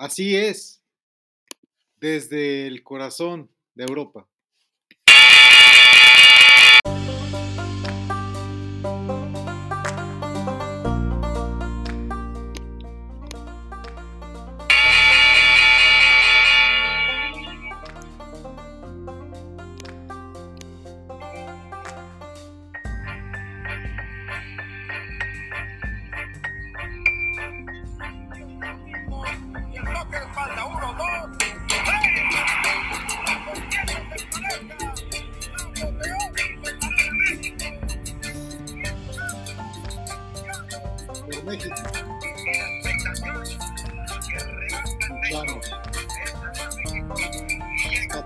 Así es, desde el corazón de Europa.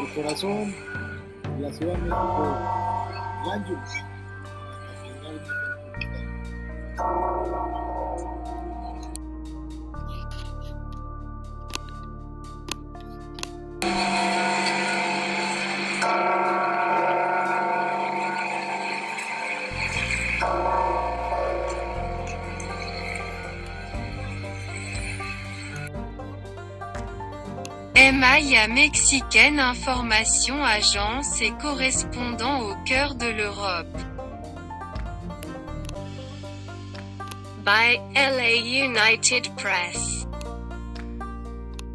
de la Ciudad de México, Ángeles. Maya mexicaine Information Agence et correspondant au cœur de l'Europe. By LA United Press.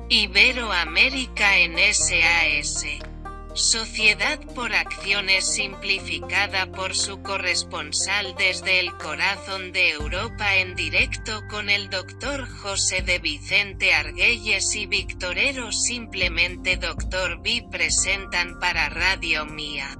Iberoamérica en SAS. Sociedad por Acciones simplificada por su corresponsal desde el corazón de Europa en directo con el Dr. José de Vicente Argüelles y Victorero simplemente Dr. B presentan para Radio Mía.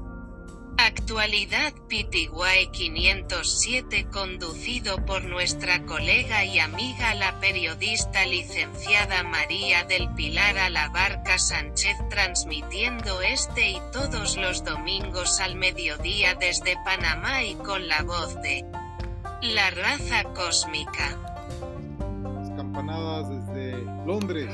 Actualidad PTY 507 conducido por nuestra colega y amiga la periodista licenciada María del Pilar Alabarca Sánchez transmitiendo este y todos los domingos al mediodía desde Panamá y con la voz de la raza cósmica. Campanadas desde Londres.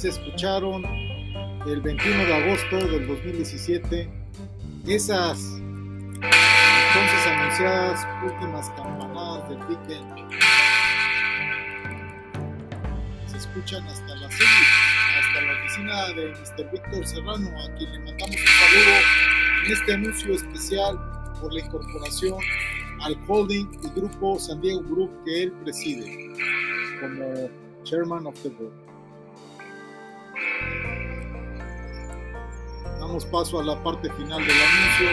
Se escucharon el 21 de agosto del 2017 esas entonces anunciadas últimas campanadas del weekend. Se escuchan hasta la serie, hasta la oficina de Mr. Víctor Serrano, a quien le mandamos un saludo en este anuncio especial por la incorporación al holding y grupo San Diego Group que él preside como chairman of the board. Damos paso a la parte final del anuncio.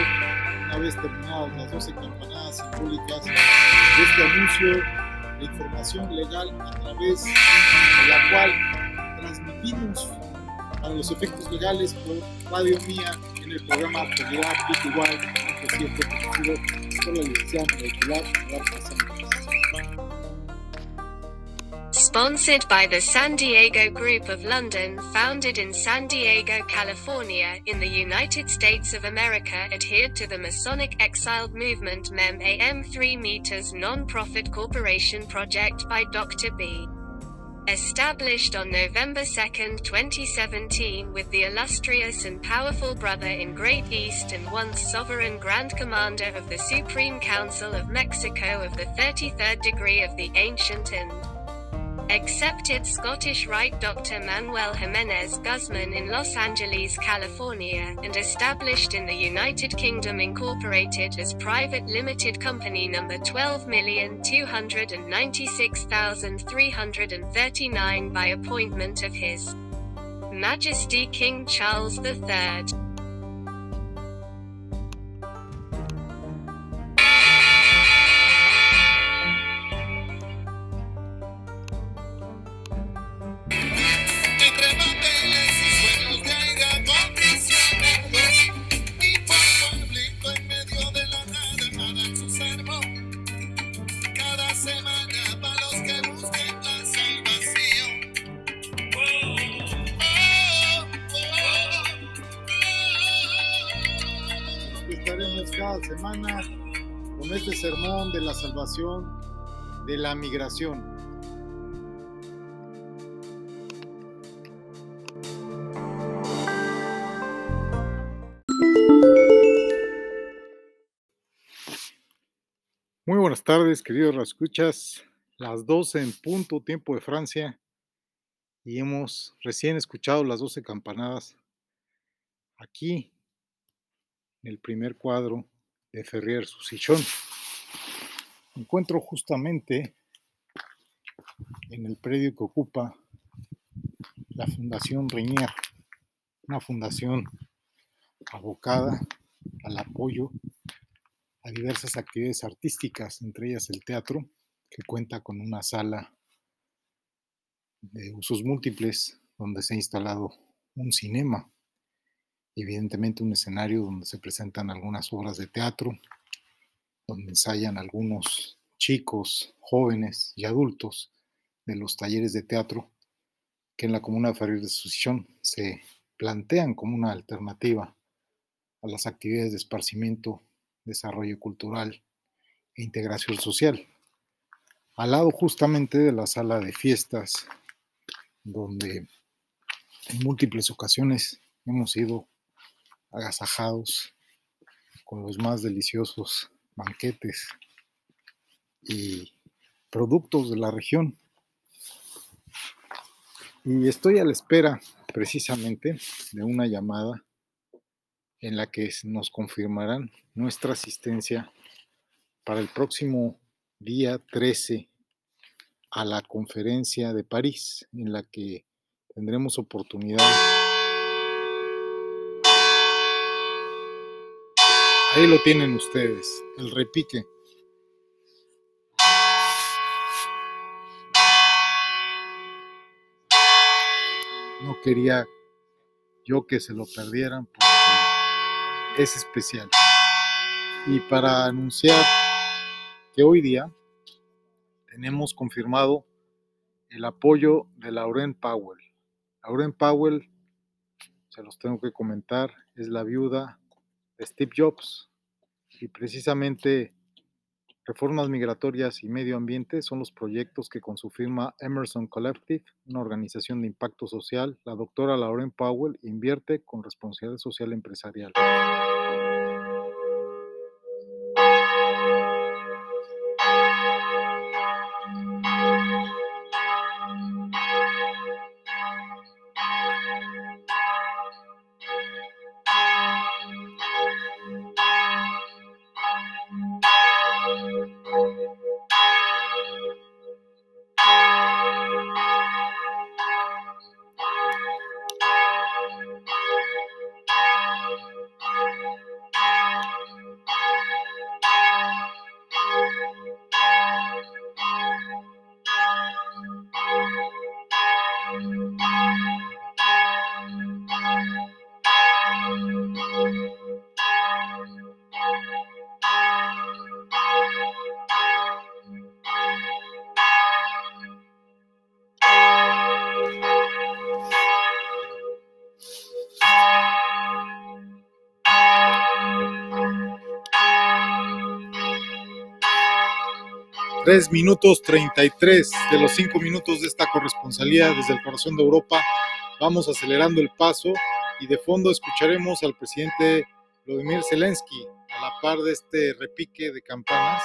Una vez terminadas las 12 campanadas simbólicas de este anuncio, la información legal a través de la cual transmitimos a los efectos legales por Radio Mía en el programa PTY, siempre conocido por la licenciada molecular Sponsored by the San Diego Group of London, founded in San Diego, California, in the United States of America, adhered to the Masonic Exiled Movement MEM AM 3 meters non-profit corporation project by Dr. B. Established on November 2, 2017 with the illustrious and powerful brother in Great East and once sovereign Grand Commander of the Supreme Council of Mexico of the 33rd degree of the Ancient and Accepted Scottish Rite Dr. Manuel Jimenez Guzman in Los Angeles, California, and established in the United Kingdom Incorporated as private limited company number 12,296,339 by appointment of His Majesty King Charles III. De la migración. Muy buenas tardes, queridos escuchas. Las 12 en punto, tiempo de Francia. Y hemos recién escuchado las 12 campanadas aquí en el primer cuadro de Ferrier Susillón. Encuentro justamente en el predio que ocupa la Fundación Reñier, una fundación abocada al apoyo a diversas actividades artísticas, entre ellas el teatro, que cuenta con una sala de usos múltiples donde se ha instalado un cinema, evidentemente un escenario donde se presentan algunas obras de teatro, donde ensayan algunos chicos, jóvenes y adultos de los talleres de teatro que en la comuna de Ferrer de Susichón se plantean como una alternativa a las actividades de esparcimiento, desarrollo cultural e integración social. Al lado justamente de la sala de fiestas, donde en múltiples ocasiones hemos sido agasajados con los más deliciosos banquetes y productos de la región. Y estoy a la espera precisamente de una llamada en la que nos confirmarán nuestra asistencia para el próximo día 13 a la conferencia de París, en la que tendremos oportunidad. Ahí lo tienen ustedes, el repique. No quería yo que se lo perdieran porque es especial. Y para anunciar que hoy día tenemos confirmado el apoyo de Lauren Powell. Lauren Powell, se los tengo que comentar, es la viuda Steve Jobs y precisamente reformas migratorias y medio ambiente son los proyectos que con su firma Emerson Collective, una organización de impacto social, la doctora Lauren Powell invierte con responsabilidad social empresarial. Tres minutos 33 de los cinco minutos de esta corresponsalía desde el corazón de Europa. Vamos acelerando el paso y de fondo escucharemos al presidente Vladimir Zelensky a la par de este repique de campanas.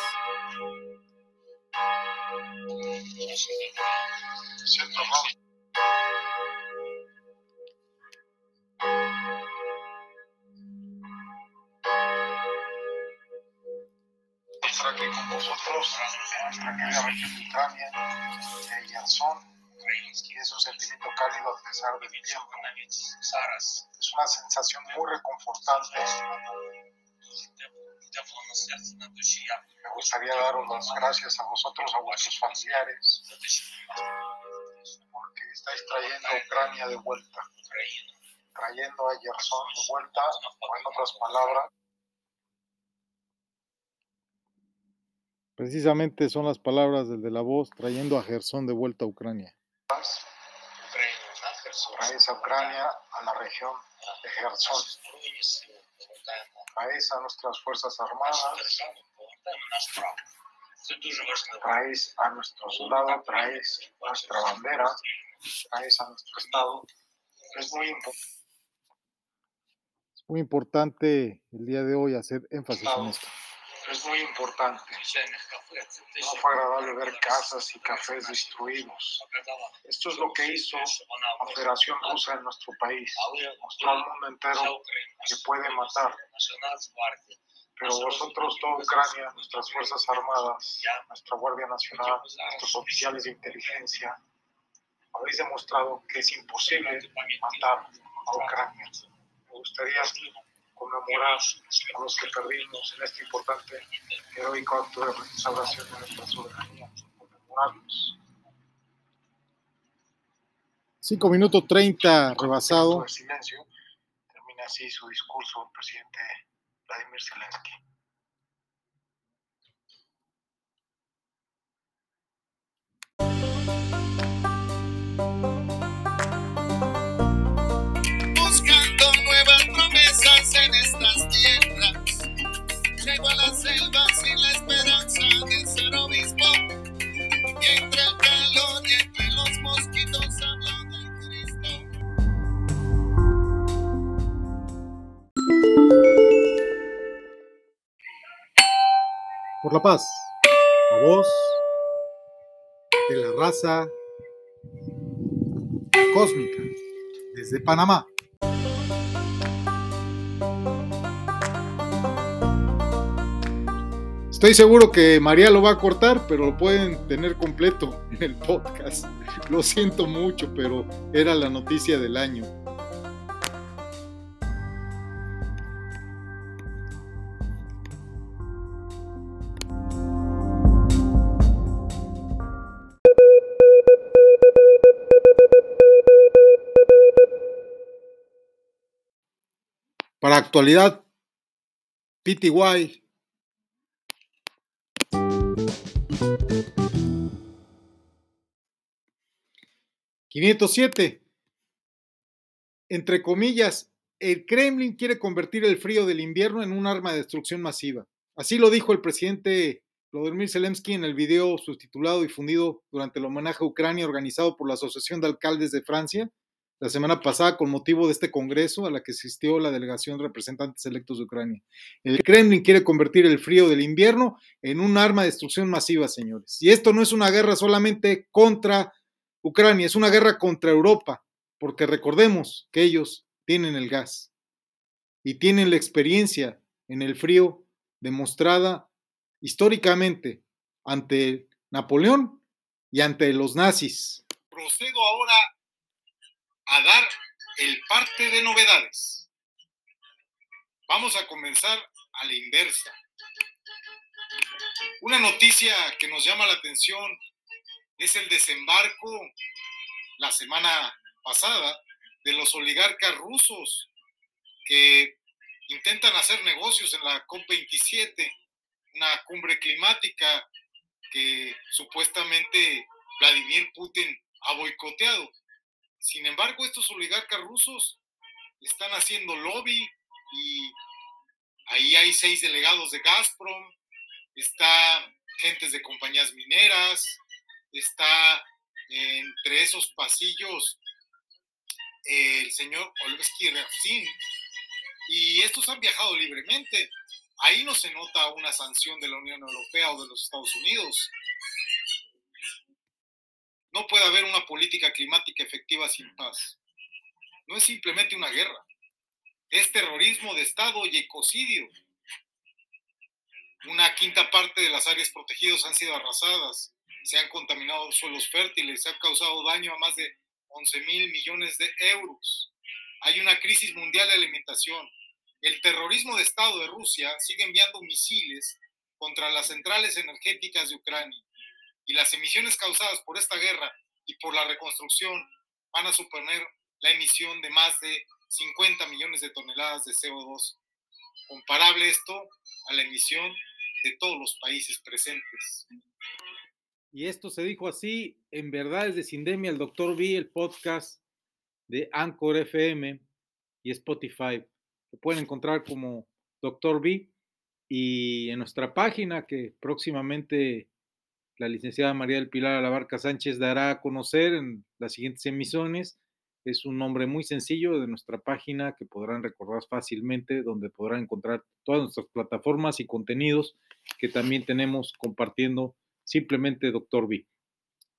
Aquí con vosotros, nuestra querida Ucrania, de Yarzón, y es un sentimiento cálido a pesar del tiempo. Es una sensación muy reconfortante. Me gustaría daros las gracias a vosotros, a vuestros familiares, porque estáis trayendo a Ucrania de vuelta, trayendo a Gerson de vuelta, o en otras palabras. Precisamente son las palabras del de la voz trayendo a Gerson de vuelta a Ucrania. Traes a Ucrania a la región de Gerson. Traes a nuestras Fuerzas Armadas. Traes a nuestro soldado, traes nuestra bandera, traes a nuestro Estado. Es muy importante. Es muy importante el día de hoy hacer énfasis en esto. Es muy importante. No fue agradable ver casas y cafés destruidos. Esto es lo que hizo la Federación Rusa en nuestro país. Mostró al mundo entero que puede matar. Pero vosotros, toda Ucrania, nuestras Fuerzas Armadas, nuestra Guardia Nacional, nuestros oficiales de inteligencia, habéis demostrado que es imposible matar a Ucrania. Me gustaría conmemorar a los que perdimos en este importante heroico acto de restauración de nuestra soberanía, conmemorarlos. 5 minutos 30 rebasado. De silencio, termina así su discurso el presidente Vladimir Zelensky. Paz. La voz de la raza cósmica. Desde Panamá. Estoy seguro que María lo va a cortar, pero lo pueden tener completo en el podcast. Lo siento mucho, pero era la noticia del año. Para actualidad, PTY. ...507... Entre comillas, el Kremlin quiere convertir el frío del invierno en un arma de destrucción masiva. Así lo dijo el presidente Vladimir Zelensky en el video subtitulado y difundido durante el homenaje a Ucrania organizado por la Asociación de Alcaldes de Francia la semana pasada con motivo de este congreso a la que asistió la delegación de representantes electos de Ucrania. El Kremlin quiere convertir el frío del invierno en un arma de destrucción masiva, señores. Y esto no es una guerra solamente contra Ucrania, es una guerra contra Europa, porque recordemos que ellos tienen el gas y tienen la experiencia en el frío demostrada históricamente ante Napoleón y ante los nazis. Procedo ahora a dar el parte de novedades. Vamos a comenzar a la inversa. Una noticia que nos llama la atención es el desembarco la semana pasada de los oligarcas rusos que intentan hacer negocios en la COP27, una cumbre climática que supuestamente Vladimir Putin ha boicoteado. Sin embargo, estos oligarcas rusos están haciendo lobby y ahí hay seis delegados de Gazprom, está gentes de compañías mineras, está entre esos pasillos el señor Olevsky Rafsin, y estos han viajado libremente. Ahí no se nota una sanción de la Unión Europea o de los Estados Unidos. No puede haber una política climática efectiva sin paz. No es simplemente una guerra, es terrorismo de Estado y ecocidio. Una quinta parte de las áreas protegidas han sido arrasadas, se han contaminado suelos fértiles, se ha causado daño a más de 11 mil millones de euros. Hay una crisis mundial de alimentación. El terrorismo de Estado de Rusia sigue enviando misiles contra las centrales energéticas de Ucrania. Y las emisiones causadas por esta guerra y por la reconstrucción van a suponer la emisión de más de 50 millones de toneladas de CO2. Comparable esto a la emisión de todos los países presentes. Y esto se dijo así en Verdades de Sindemia, el Doctor V, el podcast de Anchor FM y Spotify. Lo pueden encontrar como Doctor V y en nuestra página que próximamente la licenciada María del Pilar Alabarca Sánchez dará a conocer en las siguientes emisiones. Es un nombre muy sencillo de nuestra página que podrán recordar fácilmente, donde podrán encontrar todas nuestras plataformas y contenidos que también tenemos compartiendo simplemente Doctor V.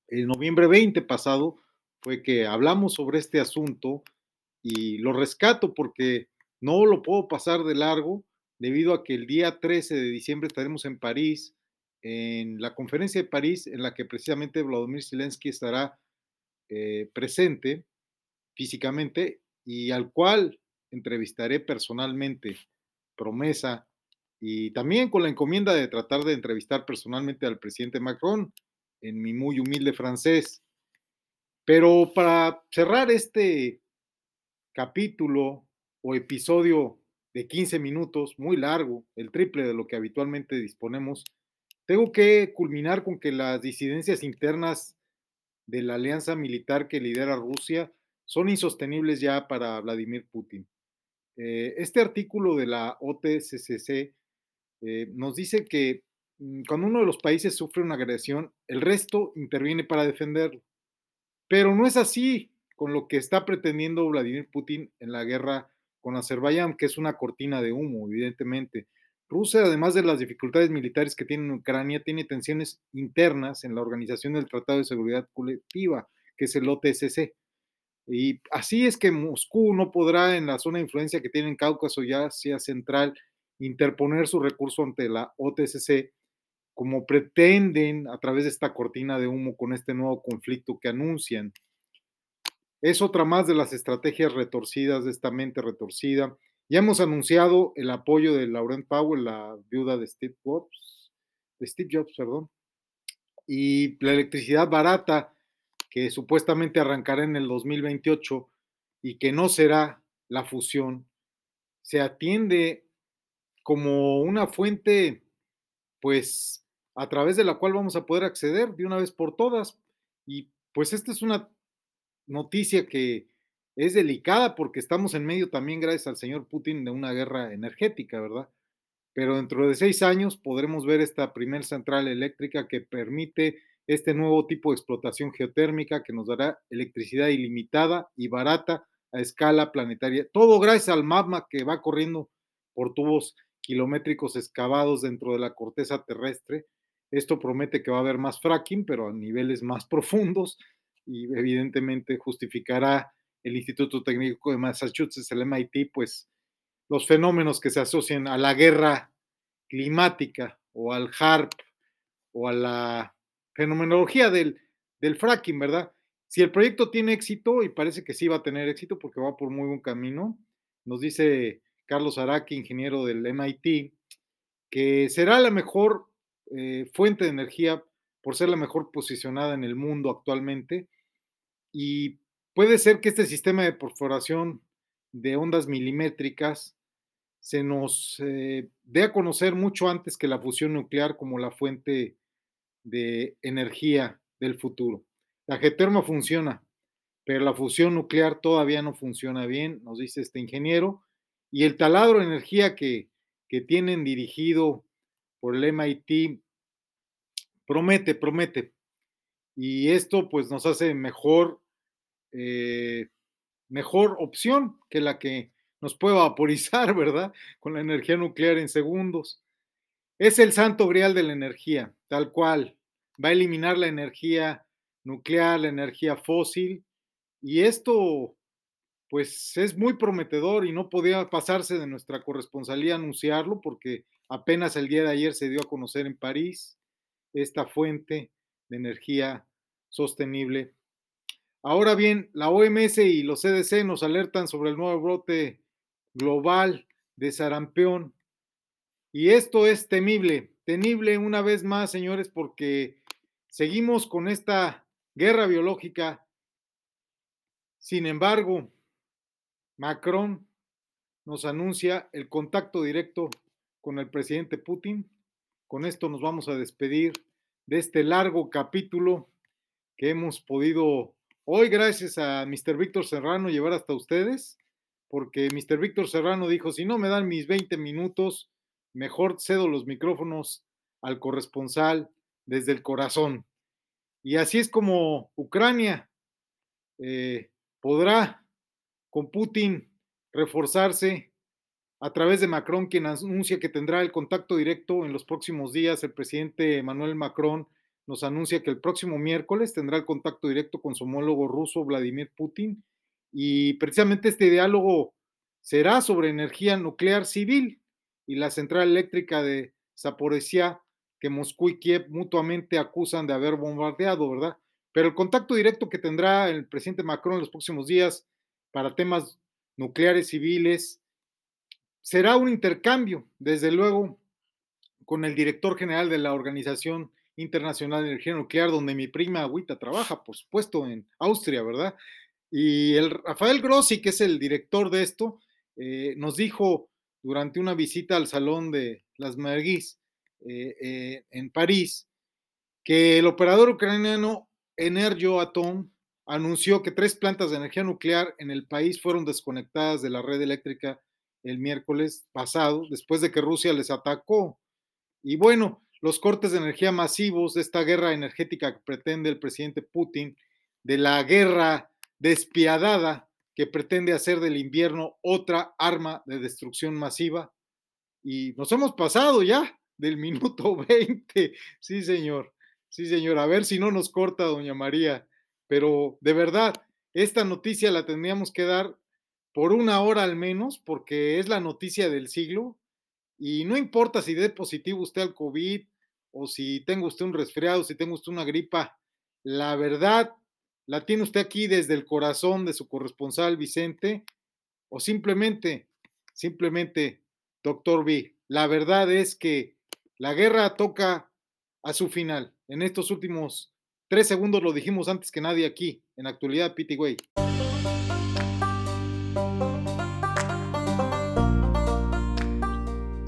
El noviembre 20 pasado fue que hablamos sobre este asunto y lo rescato porque no lo puedo pasar de largo debido a que el día 13 de diciembre estaremos en París, en la conferencia de París, en la que precisamente Vladimir Zelensky estará eh, presente físicamente y al cual entrevistaré personalmente, promesa y también con la encomienda de tratar de entrevistar personalmente al presidente Macron en mi muy humilde francés. Pero para cerrar este capítulo o episodio de 15 minutos, muy largo, el triple de lo que habitualmente disponemos, tengo que culminar con que las disidencias internas de la alianza militar que lidera Rusia son insostenibles ya para Vladimir Putin. Eh, este artículo de la OTCCC eh, nos dice que mm, cuando uno de los países sufre una agresión, el resto interviene para defenderlo. Pero no es así con lo que está pretendiendo Vladimir Putin en la guerra con Azerbaiyán, que es una cortina de humo, evidentemente. Rusia, además de las dificultades militares que tiene en Ucrania, tiene tensiones internas en la Organización del Tratado de Seguridad Colectiva, que es el OTSC. Y así es que Moscú no podrá, en la zona de influencia que tiene en Cáucaso ya sea Central, interponer su recurso ante la OTCC, como pretenden a través de esta cortina de humo con este nuevo conflicto que anuncian. Es otra más de las estrategias retorcidas de esta mente retorcida. Ya hemos anunciado el apoyo de Laurent Powell, la viuda de Steve Jobs, de Steve Jobs, perdón, y la electricidad barata que supuestamente arrancará en el 2028 y que no será la fusión, se atiende como una fuente, pues, a través de la cual vamos a poder acceder de una vez por todas. Y pues esta es una noticia que es delicada porque estamos en medio también, gracias al señor Putin, de una guerra energética, ¿verdad? Pero dentro de seis años podremos ver esta primer central eléctrica que permite este nuevo tipo de explotación geotérmica que nos dará electricidad ilimitada y barata a escala planetaria. Todo gracias al magma que va corriendo por tubos kilométricos excavados dentro de la corteza terrestre. Esto promete que va a haber más fracking, pero a niveles más profundos y evidentemente justificará el Instituto Técnico de Massachusetts, el MIT, pues los fenómenos que se asocian a la guerra climática o al HARP o a la fenomenología del, del fracking, ¿verdad? Si el proyecto tiene éxito, y parece que sí va a tener éxito porque va por muy buen camino, nos dice Carlos Araki, ingeniero del MIT, que será la mejor eh, fuente de energía por ser la mejor posicionada en el mundo actualmente. Y puede ser que este sistema de perforación de ondas milimétricas se nos eh, dé a conocer mucho antes que la fusión nuclear como la fuente de energía del futuro. La geoterma funciona, pero la fusión nuclear todavía no funciona bien, nos dice este ingeniero, y el taladro de energía que, tienen dirigido por el MIT promete, promete. Y esto pues nos hace mejor, eh, mejor opción que la que nos puede vaporizar, ¿verdad? Con la energía nuclear en segundos. Es el santo grial de la energía, tal cual. Va a eliminar la energía nuclear, la energía fósil, y esto pues es muy prometedor y no podía pasarse de nuestra corresponsalía anunciarlo porque apenas el día de ayer se dio a conocer en París esta fuente de energía sostenible. Ahora bien, la OMS y los CDC nos alertan sobre el nuevo brote global de sarampión y esto es temible, temible una vez más, señores, porque seguimos con esta guerra biológica. Sin embargo, Macron nos anuncia el contacto directo con el presidente Putin. Con esto nos vamos a despedir de este largo capítulo que hemos podido hoy, gracias a Mr. Víctor Serrano, llevar hasta ustedes, porque Mr. Víctor Serrano dijo, si no me dan mis 20 minutos, mejor cedo los micrófonos al corresponsal desde el corazón. Y así es como Ucrania eh, podrá con Putin reforzarse a través de Macron, quien anuncia que tendrá el contacto directo en los próximos días. El presidente Emmanuel Macron nos anuncia que el próximo miércoles tendrá el contacto directo con su homólogo ruso, Vladimir Putin, y precisamente este diálogo será sobre energía nuclear civil y la central eléctrica de Zaporizhia, que Moscú y Kiev mutuamente acusan de haber bombardeado, ¿verdad? Pero el contacto directo que tendrá el presidente Macron en los próximos días para temas nucleares civiles. Será un intercambio, desde luego, con el director general de la Organización Internacional de Energía Nuclear, donde mi prima Agüita trabaja, por supuesto, en Austria, ¿verdad? Y el Rafael Grossi, que es el director de esto, eh, nos dijo durante una visita al Salón de las Merguis eh, eh, en París que el operador ucraniano Energoatom anunció que tres plantas de energía nuclear en el país fueron desconectadas de la red eléctrica el miércoles pasado, después de que Rusia les atacó. Y bueno, los cortes de energía masivos de esta guerra energética que pretende el presidente Putin, de la guerra despiadada que pretende hacer del invierno otra arma de destrucción masiva. Y nos hemos pasado ya del minuto 20. Sí, señor. Sí, señor. A ver si no nos corta, doña María pero de verdad, esta noticia la tendríamos que dar por una hora al menos, porque es la noticia del siglo. Y no importa si dé positivo usted al COVID o si tenga usted un resfriado, si tenga usted una gripa, la verdad la tiene usted aquí desde el corazón de su corresponsal Vicente, o simplemente, simplemente, doctor B, la verdad es que la guerra toca a su final en estos últimos Tres segundos lo dijimos antes que nadie aquí, en actualidad, Pity Way.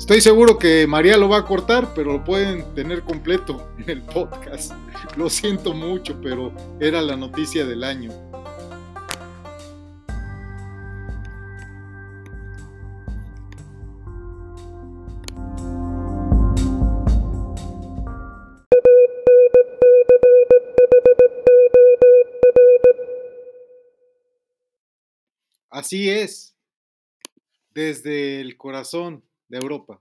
Estoy seguro que María lo va a cortar, pero lo pueden tener completo en el podcast. Lo siento mucho, pero era la noticia del año. Así es, desde el corazón de Europa.